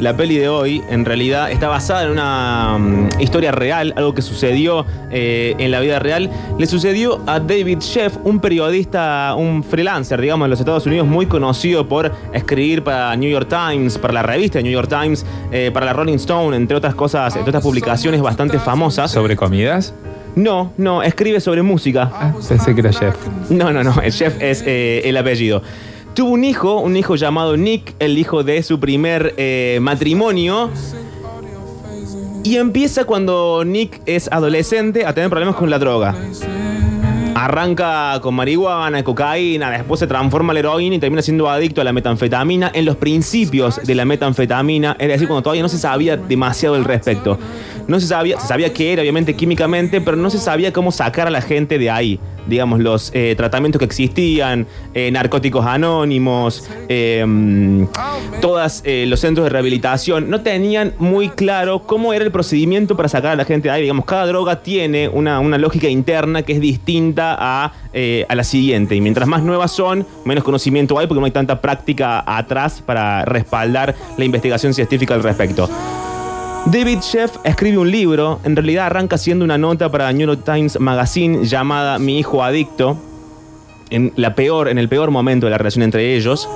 la peli de hoy, en realidad está basada en una mm, historia real, algo que sucedió eh, en la vida real. Le sucedió a David Sheff, un periodista, un freelancer, digamos, en los Estados Unidos, muy conocido por escribir para New York Times, para la revista New York Times, eh, para la Rolling Stone, entre otras cosas, entre otras publicaciones bastante famosas. ¿Sobre comidas? No, no, escribe sobre música. Ah, pensé que era chef. No, no, no, el chef es eh, el apellido. Tuvo un hijo, un hijo llamado Nick, el hijo de su primer eh, matrimonio. Y empieza cuando Nick es adolescente a tener problemas con la droga. Arranca con marihuana, cocaína, después se transforma en la heroína y termina siendo adicto a la metanfetamina en los principios de la metanfetamina, es decir, cuando todavía no se sabía demasiado al respecto. No se sabía, se sabía qué era, obviamente, químicamente, pero no se sabía cómo sacar a la gente de ahí. Digamos, los eh, tratamientos que existían, eh, narcóticos anónimos, eh, todos los centros de rehabilitación, no tenían muy claro cómo era el procedimiento para sacar a la gente de ahí. Digamos, cada droga tiene una, una lógica interna que es distinta a, a la siguiente. Y mientras más nuevas son, menos conocimiento hay porque no hay tanta práctica atrás para respaldar la investigación científica al respecto. David Sheff escribe un libro, en realidad arranca siendo una nota para New York Times Magazine llamada Mi hijo adicto, en, la peor, en el peor momento de la relación entre ellos.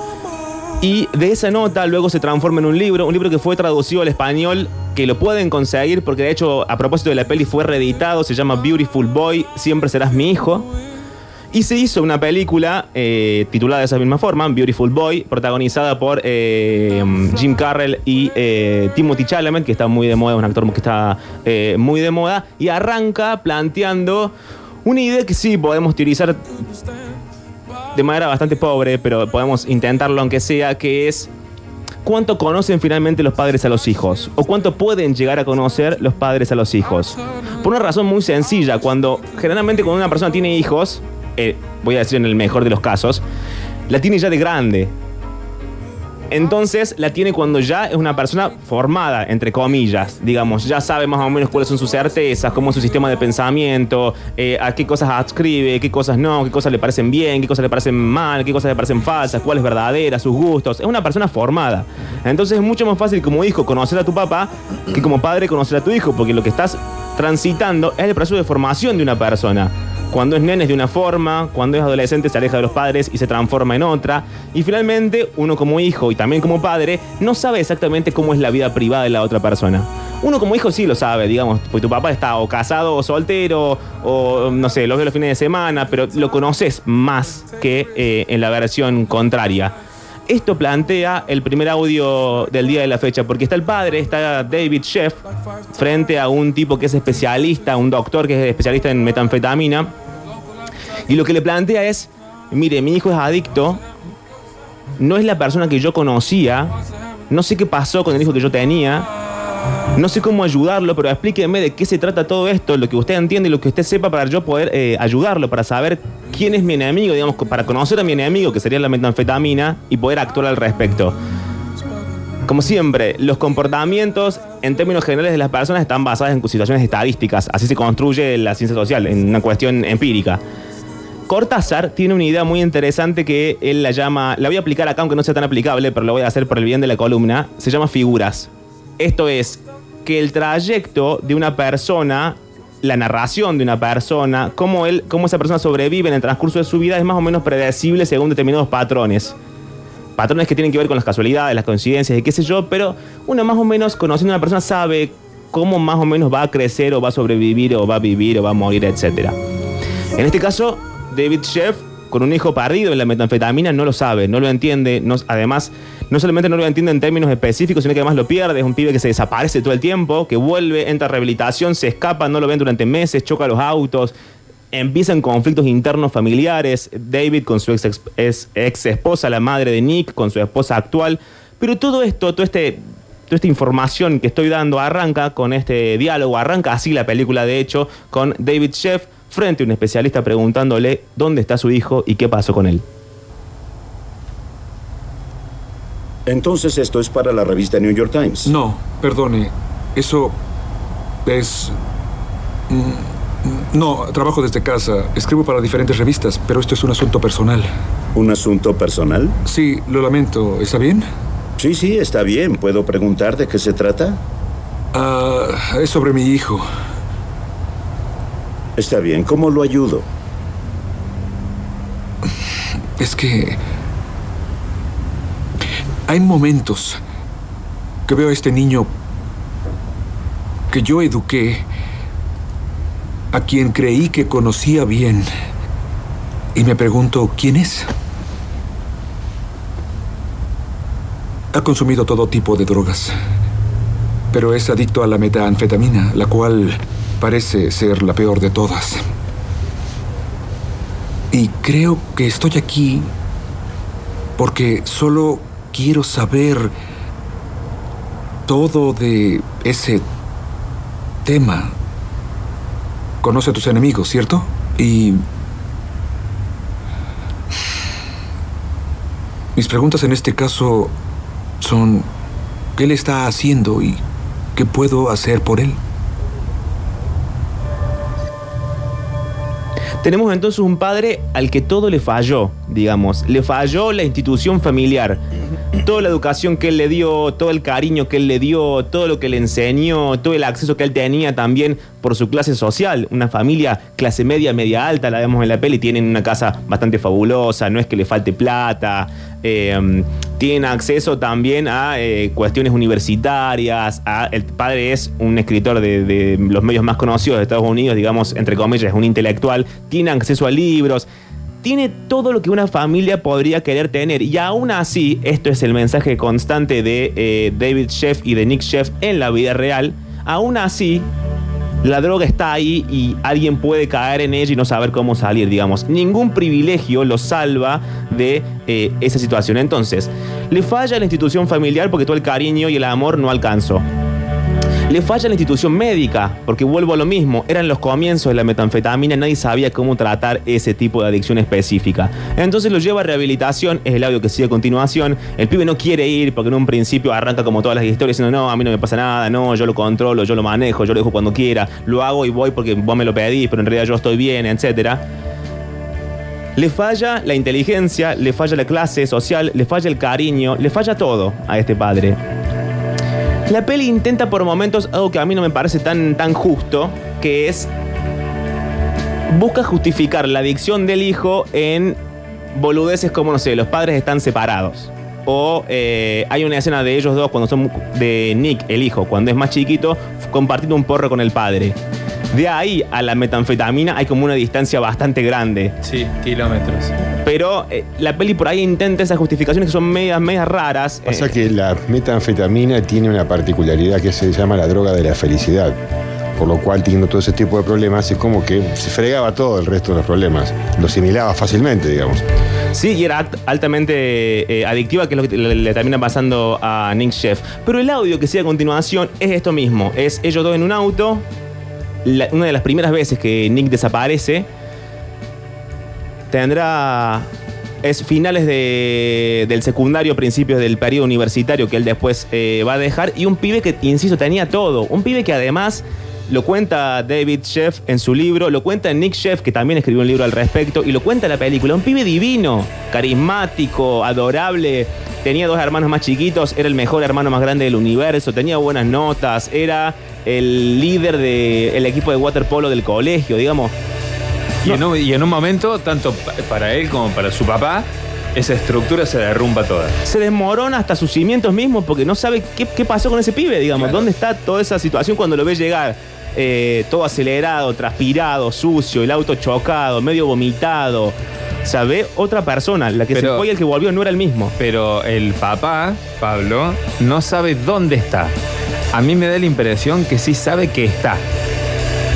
Y de esa nota luego se transforma en un libro, un libro que fue traducido al español, que lo pueden conseguir porque de hecho a propósito de la peli fue reeditado, se llama Beautiful Boy, Siempre serás mi hijo. Y se hizo una película eh, titulada de esa misma forma, Beautiful Boy, protagonizada por eh, Jim Carrell y eh, Timothy Chalamet, que está muy de moda, un actor que está muy de moda, y arranca planteando una idea que sí podemos utilizar de manera bastante pobre, pero podemos intentarlo aunque sea, que es cuánto conocen finalmente los padres a los hijos o cuánto pueden llegar a conocer los padres a los hijos. Por una razón muy sencilla, cuando generalmente cuando una persona tiene hijos, eh, voy a decir en el mejor de los casos, la tiene ya de grande. Entonces la tiene cuando ya es una persona formada, entre comillas, digamos, ya sabe más o menos cuáles son sus certezas, cómo es su sistema de pensamiento, eh, a qué cosas adscribe, qué cosas no, qué cosas le parecen bien, qué cosas le parecen mal, qué cosas le parecen falsas, cuál es verdadera, sus gustos. Es una persona formada. Entonces es mucho más fácil como hijo conocer a tu papá que como padre conocer a tu hijo, porque lo que estás transitando es el proceso de formación de una persona. Cuando es nene es de una forma, cuando es adolescente se aleja de los padres y se transforma en otra. Y finalmente, uno como hijo y también como padre no sabe exactamente cómo es la vida privada de la otra persona. Uno como hijo sí lo sabe, digamos, porque tu papá está o casado o soltero, o no sé, lo ve los fines de semana, pero lo conoces más que eh, en la versión contraria. Esto plantea el primer audio del día de la fecha, porque está el padre, está David Sheff, frente a un tipo que es especialista, un doctor que es especialista en metanfetamina, y lo que le plantea es, mire, mi hijo es adicto, no es la persona que yo conocía, no sé qué pasó con el hijo que yo tenía, no sé cómo ayudarlo, pero explíqueme de qué se trata todo esto, lo que usted entiende y lo que usted sepa para yo poder eh, ayudarlo, para saber quién es mi enemigo, digamos, para conocer a mi enemigo, que sería la metanfetamina, y poder actuar al respecto. Como siempre, los comportamientos en términos generales de las personas están basados en situaciones estadísticas, así se construye la ciencia social, en una cuestión empírica. Cortázar tiene una idea muy interesante que él la llama, la voy a aplicar acá aunque no sea tan aplicable, pero lo voy a hacer por el bien de la columna, se llama figuras. Esto es que el trayecto de una persona, la narración de una persona, cómo, él, cómo esa persona sobrevive en el transcurso de su vida es más o menos predecible según determinados patrones. Patrones que tienen que ver con las casualidades, las coincidencias y qué sé yo, pero uno más o menos conociendo a una persona sabe cómo más o menos va a crecer o va a sobrevivir o va a vivir o va a morir, etc. En este caso, David Sheff, con un hijo perdido en la metanfetamina, no lo sabe, no lo entiende. además, no solamente no lo entiende en términos específicos, sino que además lo pierde. Es un pibe que se desaparece todo el tiempo, que vuelve, entra a rehabilitación, se escapa, no lo ven durante meses, choca los autos. Empiezan conflictos internos familiares. David con su ex, ex esposa, la madre de Nick, con su esposa actual. Pero todo esto, este toda esta información que estoy dando arranca con este diálogo, arranca así la película de hecho con David Sheff frente a un especialista preguntándole dónde está su hijo y qué pasó con él. Entonces esto es para la revista New York Times. No, perdone. Eso es... Mm, no, trabajo desde casa. Escribo para diferentes revistas, pero esto es un asunto personal. ¿Un asunto personal? Sí, lo lamento. ¿Está bien? Sí, sí, está bien. ¿Puedo preguntar de qué se trata? Ah, es sobre mi hijo. Está bien. ¿Cómo lo ayudo? Es que... Hay momentos que veo a este niño que yo eduqué, a quien creí que conocía bien, y me pregunto, ¿quién es? Ha consumido todo tipo de drogas, pero es adicto a la metanfetamina, la cual parece ser la peor de todas. Y creo que estoy aquí porque solo quiero saber todo de ese tema. Conoce a tus enemigos, ¿cierto? Y... Mis preguntas en este caso son, ¿qué le está haciendo y qué puedo hacer por él? Tenemos entonces un padre al que todo le falló, digamos. Le falló la institución familiar. Toda la educación que él le dio, todo el cariño que él le dio, todo lo que le enseñó, todo el acceso que él tenía también por su clase social. Una familia clase media, media alta, la vemos en la peli, tienen una casa bastante fabulosa, no es que le falte plata. Eh, tienen acceso también a eh, cuestiones universitarias. el padre es un escritor de, de los medios más conocidos de Estados Unidos, digamos, entre comillas, es un intelectual. Tiene acceso a libros. Tiene todo lo que una familia podría querer tener. Y aún así, esto es el mensaje constante de eh, David Sheff y de Nick Sheff en la vida real. Aún así, la droga está ahí y alguien puede caer en ella y no saber cómo salir, digamos. Ningún privilegio lo salva de eh, esa situación. Entonces, le falla la institución familiar porque todo el cariño y el amor no alcanzó. Le falla la institución médica, porque vuelvo a lo mismo, eran los comienzos de la metanfetamina, nadie sabía cómo tratar ese tipo de adicción específica. Entonces lo lleva a rehabilitación, es el audio que sigue a continuación, el pibe no quiere ir porque en un principio arranca como todas las historias diciendo, no, a mí no me pasa nada, no, yo lo controlo, yo lo manejo, yo lo dejo cuando quiera, lo hago y voy porque vos me lo pedís, pero en realidad yo estoy bien, etcétera. Le falla la inteligencia, le falla la clase social, le falla el cariño, le falla todo a este padre. La peli intenta por momentos algo que a mí no me parece tan, tan justo, que es busca justificar la adicción del hijo en boludeces como, no sé, los padres están separados. O eh, hay una escena de ellos dos cuando son de Nick, el hijo, cuando es más chiquito, compartiendo un porro con el padre. De ahí a la metanfetamina hay como una distancia bastante grande. Sí, kilómetros. Pero eh, la peli por ahí intenta esas justificaciones que son medias, medias raras. Pasa Eh, que la metanfetamina tiene una particularidad que se llama la droga de la felicidad. Por lo cual, teniendo todo ese tipo de problemas, es como que se fregaba todo el resto de los problemas. Lo asimilaba fácilmente, digamos. Sí, y era altamente eh, adictiva, que es lo que le, le termina pasando a Nick Sheff. Pero el audio que sigue a continuación es esto mismo. Es ellos dos en un auto. Una de las primeras veces que Nick desaparece. Tendrá... Es finales de- del secundario, principios del periodo universitario que él después eh, va a dejar. Y un pibe que, insisto, tenía todo. Un pibe que además lo cuenta David Sheff en su libro, lo cuenta Nick Sheff, que también escribió un libro al respecto, y lo cuenta en la película. Un pibe divino, carismático, adorable. Tenía dos hermanos más chiquitos, era el mejor hermano más grande del universo, tenía buenas notas, era el líder del equipo de waterpolo del colegio, digamos. Y, en un, y en un momento, tanto pa- para él como para su papá, esa estructura se derrumba toda. se desmorona hasta sus cimientos mismos porque no sabe qué, qué pasó con ese pibe, digamos. Claro. ¿Dónde está toda esa situación cuando lo ve llegar? Eh, todo acelerado, transpirado, sucio, el auto chocado, medio vomitado. O sea, ve otra persona. La que Pero- se fue y el que volvió no era el mismo. Pero el papá, Pablo, no sabe dónde está. A mí me da la impresión que sí sabe que está.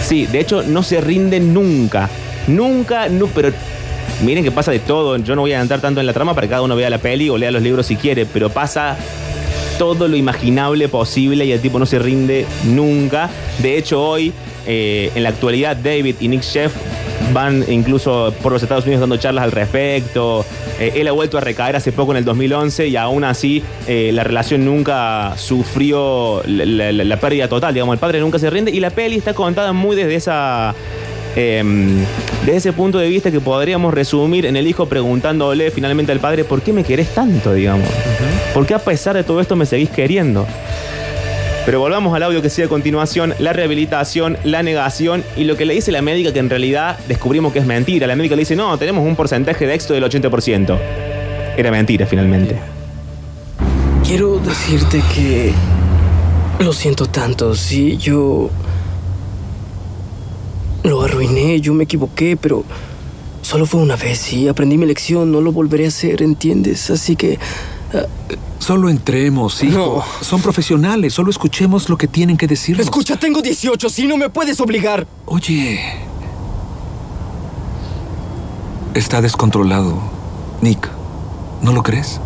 Sí, de hecho no se rinde nunca. Nunca, no, pero miren que pasa de todo. Yo no voy a entrar tanto en la trama para que cada uno vea la peli o lea los libros si quiere, pero pasa todo lo imaginable posible y el tipo no se rinde nunca. De hecho, hoy, eh, en la actualidad, David y Nick Sheff van incluso por los Estados Unidos dando charlas al respecto. Eh, él ha vuelto a recaer hace poco en el 2011 y aún así eh, la relación nunca sufrió la, pérdida total. Digamos, el padre nunca se rinde y la peli está contada muy desde esa. em, desde ese punto de vista que podríamos resumir en el hijo preguntándole finalmente al padre, ¿por qué me querés tanto? Digamos. ¿Por qué a pesar de todo esto me seguís queriendo? Pero volvamos al audio que sigue a continuación, la rehabilitación, la negación y lo que le dice la médica que en realidad descubrimos que es mentira. La médica le dice, no, tenemos un porcentaje de éxito del 80%. Era mentira finalmente. Quiero decirte que lo siento tanto, sí, yo lo arruiné, yo me equivoqué, pero solo fue una vez y aprendí mi lección, no lo volveré a hacer, ¿entiendes? Así que Solo entremos, hijo. Son profesionales, solo escuchemos lo que tienen que decirnos. escucha, tengo 18, sí, no me puedes obligar. Oye. Está descontrolado. Nick, ¿no lo crees?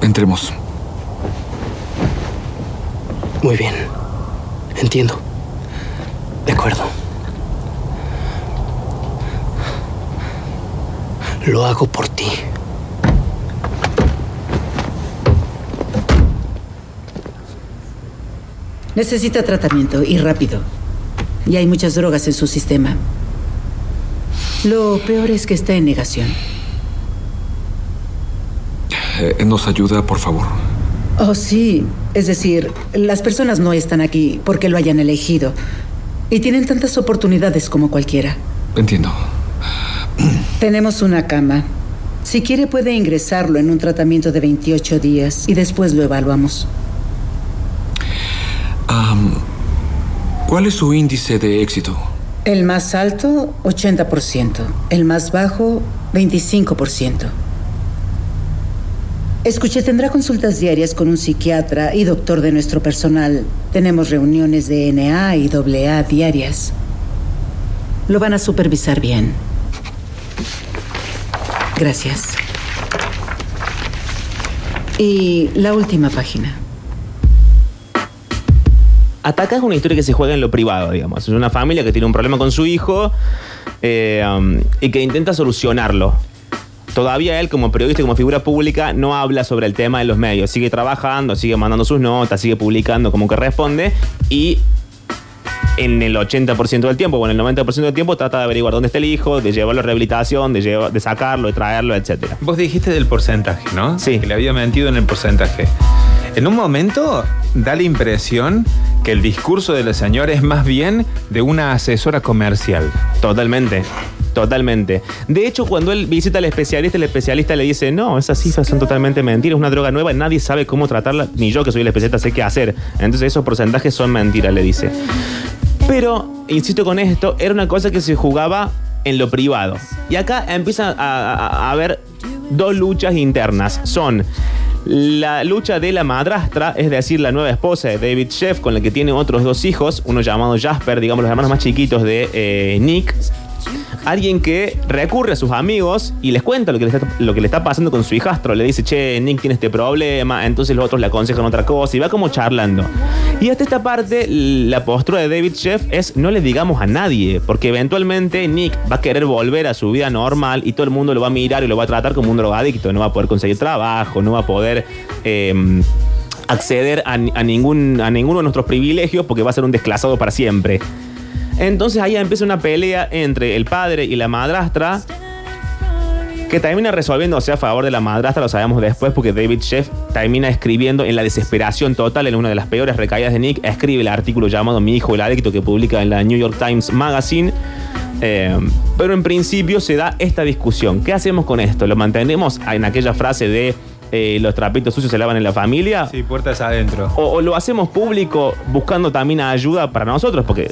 Entremos. Muy bien, entiendo. De acuerdo. Lo hago por ti. Necesita tratamiento y rápido. Y hay muchas drogas en su sistema. Lo peor es que está en negación. Eh, ¿Nos ayuda, por favor? Oh, sí. Es decir, las personas no están aquí porque lo hayan elegido. Y tienen tantas oportunidades como cualquiera. Entiendo. Tenemos una cama. Si quiere puede ingresarlo en un tratamiento de 28 días y después lo evaluamos. Am, ¿Cuál es su índice de éxito? El más alto, 80%. El más bajo, 25%. Escuche, tendrá consultas diarias con un psiquiatra y doctor de nuestro personal. Tenemos reuniones de NA y AA diarias. Lo van a supervisar bien. Gracias. Y la última página. Ataca es una historia que se juega en lo privado, digamos. Es una familia que tiene un problema con su hijo eh, um, y que intenta solucionarlo. Todavía él, como periodista y como figura pública, no habla sobre el tema en los medios. Sigue trabajando, sigue mandando sus notas, sigue publicando como que responde y en el 80% del tiempo o en el 90% del tiempo trata de averiguar dónde está el hijo, de llevarlo a rehabilitación, de, llevar- de sacarlo, de traerlo, etc. Vos dijiste del porcentaje, ¿no? Sí. Que le había mentido en el porcentaje. En un momento da la impresión que el discurso de la señora es más bien de una asesora comercial. Totalmente. Totalmente. De hecho, cuando él visita al especialista, el especialista le dice, no, esas cifras son totalmente mentiras, es una droga nueva, nadie sabe cómo tratarla, ni yo que soy el especialista sé qué hacer. Entonces esos porcentajes son mentiras, le dice. Pero, insisto con esto, era una cosa que se jugaba en lo privado. Y acá empieza a, haber dos luchas internas. Son la lucha de la madrastra, es decir, la nueva esposa de David Sheff, con la que tiene otros dos hijos, uno llamado Jasper, digamos los hermanos más chiquitos de eh, Nick. Alguien que recurre a sus amigos y les cuenta lo que le, está, pasando con su hijastro. Le dice, che, Nick tiene este problema. Entonces los otros le aconsejan otra cosa y va como charlando. Y hasta esta parte, la postura de David Sheff es no le digamos a nadie, porque eventualmente Nick va a querer volver a su vida normal y todo el mundo lo va a mirar y lo va a tratar como un drogadicto. No va a poder conseguir trabajo, no va a poder... eh, acceder a, a ningún, a ninguno de nuestros privilegios porque va a ser un desclasado para siempre. Entonces ahí empieza una pelea entre el padre y la madrastra que termina resolviéndose a favor de la madrastra, lo sabemos después porque David Sheff termina escribiendo en la desesperación total, en una de las peores recaídas de Nick, escribe el artículo llamado Mi hijo el adicto que publica en la New York Times Magazine. Eh, pero en principio se da esta discusión. ¿Qué hacemos con esto? ¿Lo mantenemos en aquella frase de eh, los trapitos sucios se lavan en la familia? Sí, puertas adentro. O, o lo hacemos público buscando también ayuda para nosotros, porque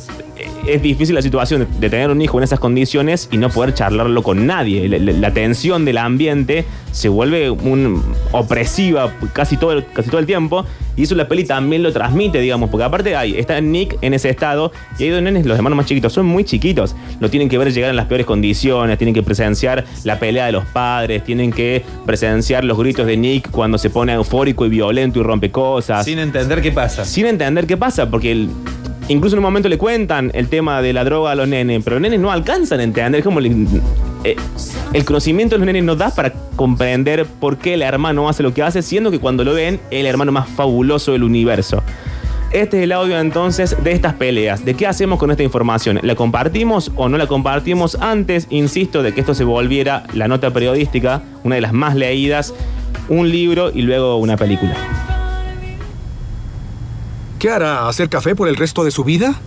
es difícil la situación de, tener un hijo en esas condiciones y no poder charlarlo con nadie. La, la- la tensión del ambiente se vuelve un, opresiva casi todo, el, casi todo el tiempo y eso la peli también lo transmite, digamos, porque aparte hay, está Nick en ese estado y hay dos nenes, los hermanos más chiquitos, son muy chiquitos, lo tienen que ver llegar en las peores condiciones, tienen que presenciar la pelea de los padres, tienen que presenciar los gritos de Nick cuando se pone eufórico y violento y rompe cosas Sin entender qué pasa. sin entender qué pasa, porque el- incluso en un momento le cuentan el tema de la droga a los nenes, pero los nenes no alcanzan a entender cómo le- eh, el conocimiento de los nenes no da para comprender por qué el hermano hace lo que hace, siendo que cuando lo ven, es el hermano más fabuloso del universo. Este es el audio entonces de estas peleas. ¿De qué hacemos con esta información? ¿La compartimos o no la compartimos? Antes, insisto, de que esto se volviera la nota periodística, una de las más leídas, un libro y luego una película. ¿Qué hará? ¿Hacer café por el resto de su vida?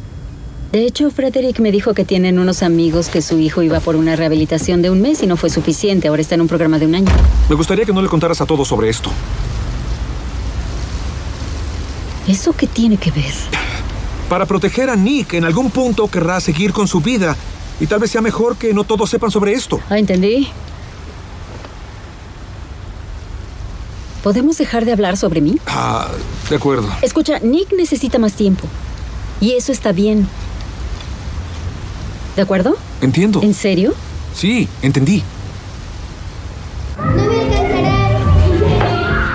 De hecho, Frederick me dijo que tienen unos amigos que su hijo iba por una rehabilitación de un mes y no fue suficiente. Ahora está en un programa de un año. Me gustaría que no le contaras a todos sobre esto. ¿Eso qué tiene que ver? Para proteger a Nick, en algún punto querrá seguir con su vida. Y tal vez sea mejor que no todos sepan sobre esto. Ah, entendí. ¿Podemos dejar de hablar sobre mí? Ah, de acuerdo. Escucha, Nick necesita más tiempo. Y eso está bien. ¿De acuerdo? Entiendo. ¿En serio? Sí, entendí.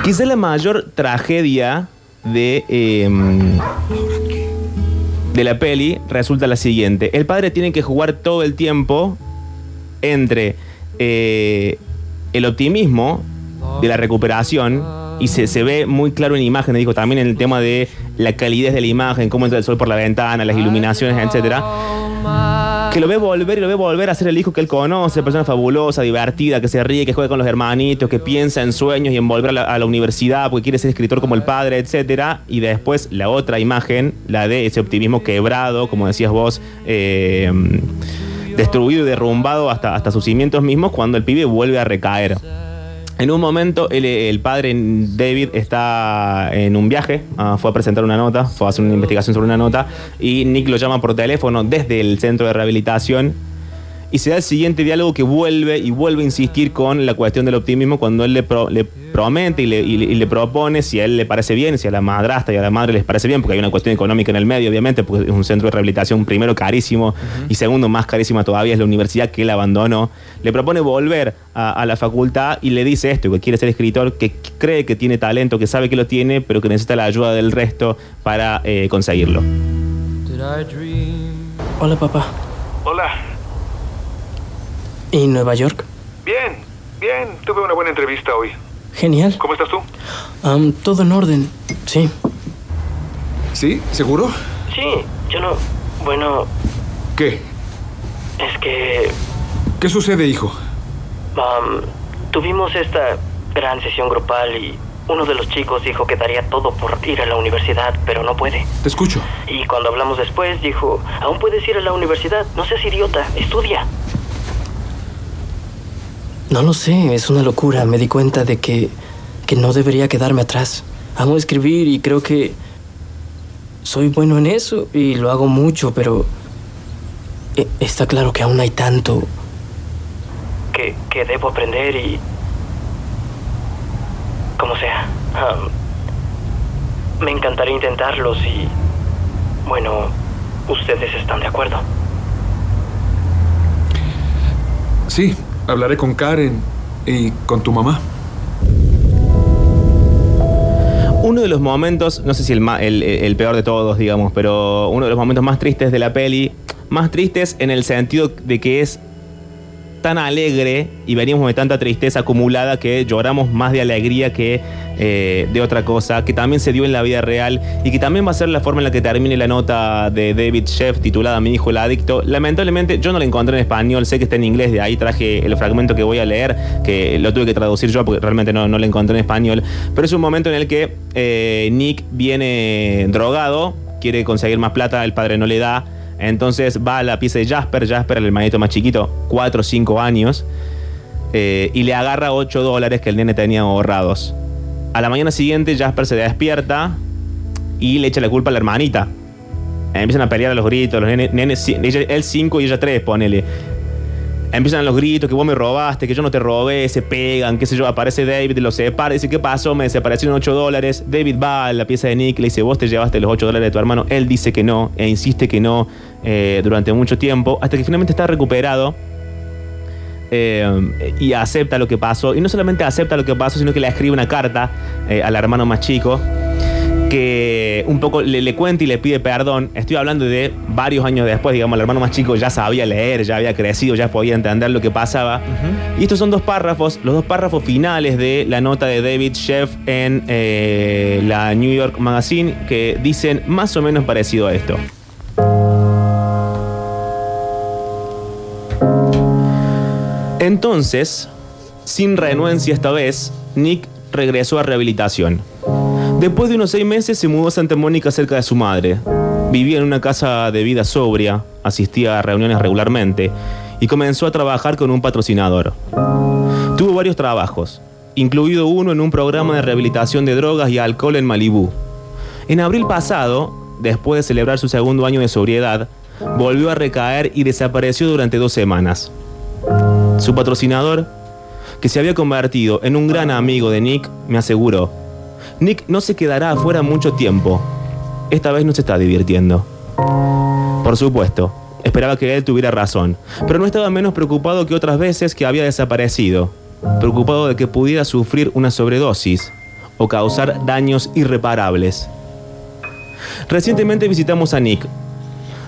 Quizá la mayor tragedia de, eh, de la peli resulta la siguiente. El padre tiene que jugar todo el tiempo entre eh, el optimismo de la recuperación y se, se ve muy claro en imágenes, digo, también en el tema de la calidez de la imagen, cómo entra el sol por la ventana, las iluminaciones, etcétera. Que lo ve volver y lo ve volver a ser el hijo que él conoce, persona fabulosa, divertida, que se ríe, que juega con los hermanitos, que piensa en sueños y en volver a la, a la universidad porque quiere ser escritor como el padre, etcétera. Y después la otra imagen, la de ese optimismo quebrado, como decías vos, eh, destruido y derrumbado hasta, hasta sus cimientos mismos cuando el pibe vuelve a recaer. En un momento, el, padre David está en un viaje, ah, fue a presentar una nota, fue a hacer una investigación sobre una nota, y Nick lo llama por teléfono desde el centro de rehabilitación. Y se da el siguiente diálogo que vuelve y vuelve a insistir con la cuestión del optimismo cuando él le, pro- le promete y le, y le- y le propone si a él le parece bien, si a la madrastra y a la madre les parece bien, porque hay una cuestión económica en el medio, obviamente, porque es un centro de rehabilitación, primero carísimo y segundo más carísima todavía es la universidad que él abandonó. Le propone volver a, a la facultad y le dice esto, que quiere ser escritor, que cree que tiene talento, que sabe que lo tiene, pero que necesita la ayuda del resto para eh, conseguirlo. Hola, papá. Hola. ¿Y Nueva York? Bien, bien. Tuve una buena entrevista hoy. Genial. ¿Cómo estás tú? Todo en orden. Sí. ¿Sí? ¿Seguro? Sí, yo no. Bueno, ¿Qué? es que. ¿Qué sucede, hijo? tuvimos esta gran sesión grupal y uno de los chicos dijo que daría todo por ir a la universidad, pero no puede. Te escucho. Y cuando hablamos después, dijo: Aún puedes ir a la universidad. No seas idiota. Estudia. No lo sé, es una locura. Me di cuenta de que, que no debería quedarme atrás. Amo escribir y creo que soy bueno en eso y lo hago mucho, pero eh, está claro que aún hay tanto que, que debo aprender y... como sea. me encantaría intentarlo si... Bueno, ustedes están de acuerdo. Sí, hablaré con Karen y con tu mamá. Uno de los momentos, no sé si el, el peor de todos, digamos, pero uno de los momentos más tristes de la peli, más tristes en el sentido de que es tan alegre y venimos de tanta tristeza acumulada que lloramos más de alegría que eh, de otra cosa, que también se dio en la vida real y que también va a ser la forma en la que termine la nota de David Sheff titulada Mi hijo el adicto. Lamentablemente yo no la encontré en español, sé que está en inglés, de ahí traje el fragmento que voy a leer, que lo tuve que traducir yo porque realmente no, no la encontré en español, pero es un momento en el que eh, Nick viene drogado, quiere conseguir más plata, el padre no le da. Entonces va a la pieza de Jasper, Jasper, el hermanito más chiquito, 4 o 5 años, eh, y le agarra 8 dólares que el nene tenía ahorrados. A la mañana siguiente Jasper se despierta y le echa la culpa a la hermanita. Empiezan a pelear a los gritos, los nenes, él 5 y ella 3, ponele. Empiezan los gritos, que vos me robaste, que yo no te robé, se pegan, qué sé yo, aparece David, lo separa, dice, ¿qué pasó? Me desaparecieron 8 dólares. David va a la pieza de Nick, le dice, vos te llevaste los 8 dólares de tu hermano. Él dice que no, e insiste que no eh, durante mucho tiempo, hasta que finalmente está recuperado eh, y acepta lo que pasó. Y no solamente acepta lo que pasó, sino que le escribe una carta eh, al hermano más chico que un poco le, le cuenta y le pide perdón. Estoy hablando de varios años después, digamos, el hermano más chico ya sabía leer, ya había crecido, ya podía entender lo que pasaba. Y estos son dos párrafos, los dos párrafos finales de la nota de David Sheff en eh, la New York Magazine que dicen más o menos parecido a esto. Entonces, sin renuencia esta vez, Nick regresó a rehabilitación. Después de unos seis meses se mudó a Santa Mónica cerca de su madre. Vivía en una casa de vida sobria, asistía a reuniones regularmente y comenzó a trabajar con un patrocinador. Tuvo varios trabajos, incluido uno en un programa de rehabilitación de drogas y alcohol en Malibú. En abril pasado, después de celebrar su segundo año de sobriedad, volvió a recaer y desapareció durante dos semanas. Su patrocinador, que se había convertido en un gran amigo de Nick, me aseguró, Nick no se quedará afuera mucho tiempo. Esta vez no se está divirtiendo. Por supuesto, esperaba que él tuviera razón, pero no estaba menos preocupado que otras veces que había desaparecido, preocupado de que pudiera sufrir una sobredosis o causar daños irreparables. Recientemente visitamos a Nick.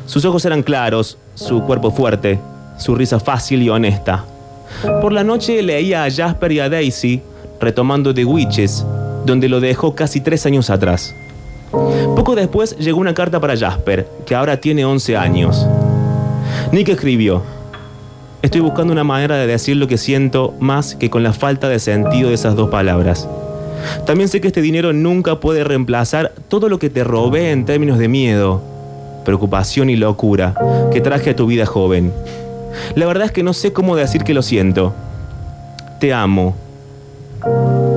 Sus ojos eran claros, su cuerpo fuerte, su risa fácil y honesta. Por la noche leía a Jasper y a Daisy retomando The Witches, donde lo dejó casi tres años atrás. Poco después llegó una carta para Jasper, que ahora tiene 11 años. Nick escribió, Estoy buscando una manera de decir lo que siento más que con la falta de sentido de esas dos palabras. También sé que este dinero nunca puede reemplazar todo lo que te robé en términos de miedo, preocupación y locura que traje a tu vida joven. La verdad es que no sé cómo decir que lo siento. Te amo.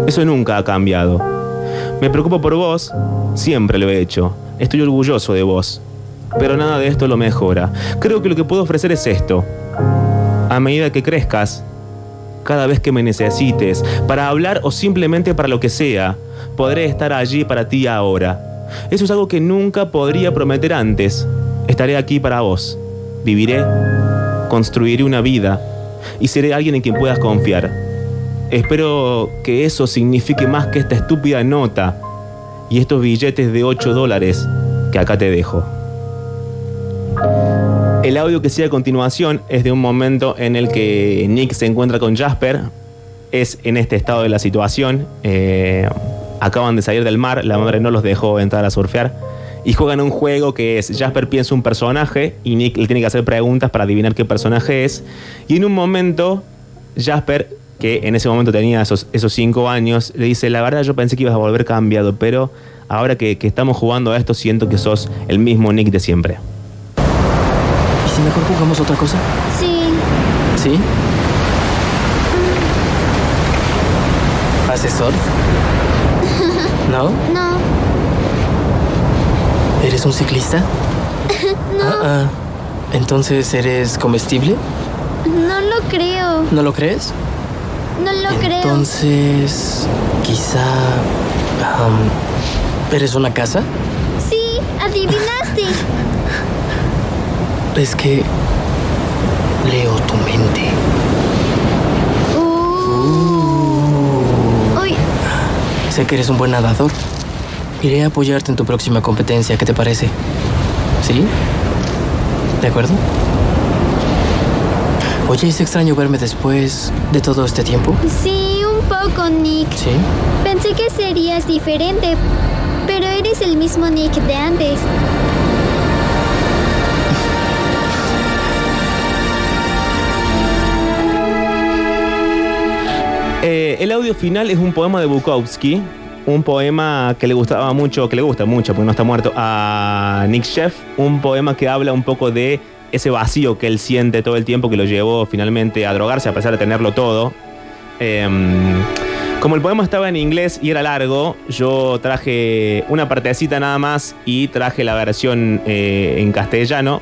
Eso nunca ha cambiado. Me preocupo por vos, siempre lo he hecho. Estoy orgulloso de vos. Pero nada de esto lo mejora. Creo que lo que puedo ofrecer es esto. A medida que crezcas, cada vez que me necesites, para hablar o simplemente para lo que sea, podré estar allí para ti ahora. Eso es algo que nunca podría prometer antes. Estaré aquí para vos. Viviré, construiré una vida y seré alguien en quien puedas confiar. Espero que eso signifique más que esta estúpida nota y estos billetes de 8 dólares que acá te dejo. El audio que sigue a continuación es de un momento en el que Nick se encuentra con Jasper. Es en este estado de la situación. Eh, acaban de salir del mar, la madre no los dejó entrar a surfear. Y juegan un juego que es Jasper piensa un personaje y Nick le tiene que hacer preguntas para adivinar qué personaje es. Y en un momento, Jasper, que en ese momento tenía esos, esos cinco años, le dice, la verdad yo pensé que ibas a volver cambiado, pero ahora que, que estamos jugando a esto siento que sos el mismo Nick de siempre. ¿Y si mejor jugamos otra cosa? Sí. ¿Sí? ¿Haces surf? ¿No? No. ¿Eres un ciclista? No. Ah, ah. Entonces, ¿eres comestible? No lo creo. ¿No lo crees? No lo creo. Entonces, quizá... ¿Eres una casa? Sí, adivinaste. Es que... Leo tu mente. Uh. Uy, Sé que eres un buen nadador. Iré a apoyarte en tu próxima competencia. ¿Qué te parece? ¿Sí? ¿De acuerdo? Oye, es extraño verme después de todo este tiempo. sí, un poco, Nick. ¿Sí? Pensé que serías diferente, pero eres el mismo Nick de antes. Eh, el audio final es un poema de Bukowski, un poema que le gustaba mucho, que le gusta mucho, porque no está muerto, a Nick Sheff, un poema que habla un poco de ese vacío que él siente todo el tiempo que lo llevó finalmente a drogarse a pesar de tenerlo todo. Em, como el poema estaba en inglés y era largo, yo traje una partecita nada más y traje la versión eh, en castellano.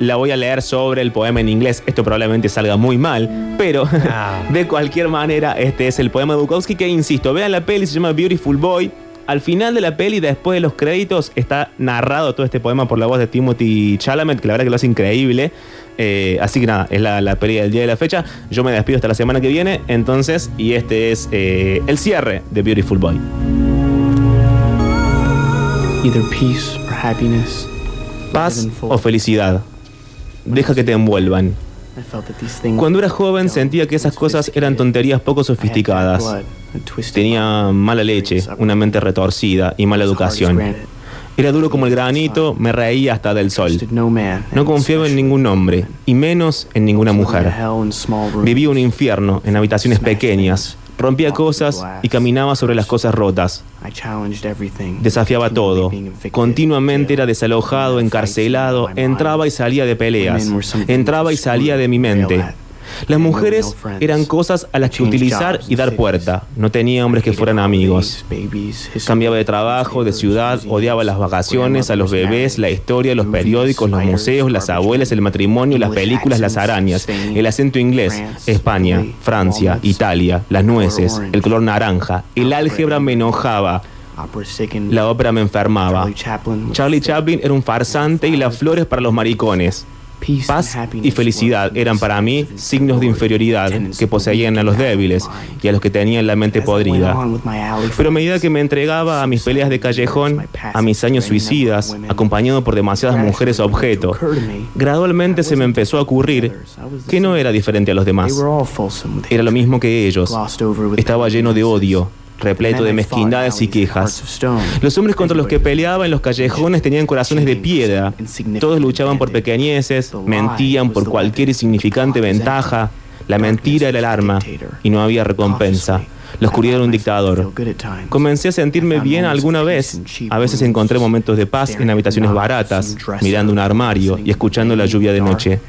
La voy a leer sobre el poema en inglés. Esto probablemente salga muy mal, pero de cualquier manera, este es el poema de Bukowski que, insisto, vean la peli, se llama Beautiful Boy. Al final de la peli, después de los créditos, está narrado todo este poema por la voz de Timothy Chalamet, que la verdad que lo hace increíble. Eh, así que nada, es la, la peli del día de la fecha. Yo me despido hasta la semana que viene, entonces, y este es eh, el cierre de Beautiful Boy. Either peace or happiness. Paz o felicidad. Deja que te envuelvan. Cuando era joven sentía que esas cosas eran tonterías poco sofisticadas. Tenía mala leche, una mente retorcida y mala educación. Era duro como el granito, me reía hasta del sol. No confiaba en ningún hombre, y menos en ninguna mujer. Vivía un infierno en habitaciones pequeñas. Rompía cosas y caminaba sobre las cosas rotas. Desafiaba todo. Continuamente era desalojado, encarcelado, entraba y salía de peleas. Entraba y salía de mi mente. Las mujeres eran cosas a las que utilizar y dar puerta. No tenía hombres que fueran amigos. Cambiaba de trabajo, de ciudad, odiaba las vacaciones, a los bebés, la historia, los periódicos, los museos, las abuelas, el matrimonio, las películas, las arañas, el acento inglés, España, Francia, Italia, las nueces, el color naranja, el álgebra me enojaba. La ópera me enfermaba. Charlie Chaplin era un farsante y las flores para los maricones. Paz y felicidad eran para mí signos de inferioridad que poseían a los débiles y a los que tenían la mente podrida. Pero a medida que me entregaba a mis peleas de callejón, a mis años suicidas, acompañado por demasiadas mujeres objeto, gradualmente se me empezó a ocurrir que no era diferente a los demás. Era lo mismo que ellos. Estaba lleno de odio, repleto de mezquindades y quejas. Los hombres contra los que peleaba en los callejones tenían corazones de piedra. Todos luchaban por pequeñeces, mentían por cualquier insignificante ventaja. La mentira era el arma y no había recompensa. La oscuridad era un dictador. Comencé a sentirme bien alguna vez. A veces encontré momentos de paz en habitaciones baratas, mirando un armario y escuchando la lluvia de noche.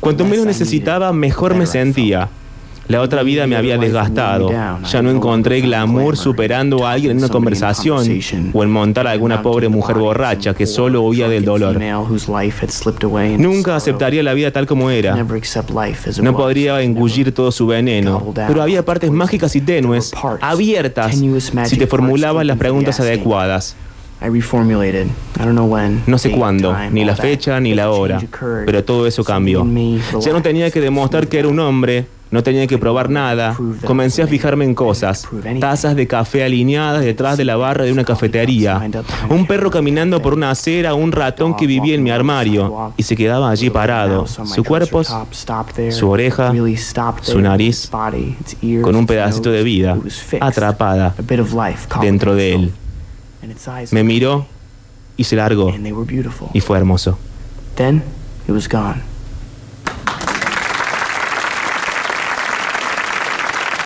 Cuanto menos necesitaba, mejor me sentía. La otra vida me había desgastado. Ya no encontré glamour superando a alguien en una conversación o en montar a alguna pobre mujer borracha que solo huía del dolor. Nunca aceptaría la vida tal como era. No podría engullir todo su veneno, pero había partes mágicas y tenues, abiertas, si te formulabas las preguntas adecuadas. No sé cuándo, ni la fecha, ni la hora, pero todo eso cambió. Ya no tenía que demostrar que era un hombre, no tenía que probar nada. Comencé a fijarme en cosas. Tazas de café alineadas detrás de la barra de una cafetería. Un perro caminando por una acera, un ratón que vivía en mi armario y se quedaba allí parado. Su cuerpo, su oreja, su nariz, con un pedacito de vida, atrapada dentro de él. Me miró y se largó. Y fue hermoso. Then it was gone.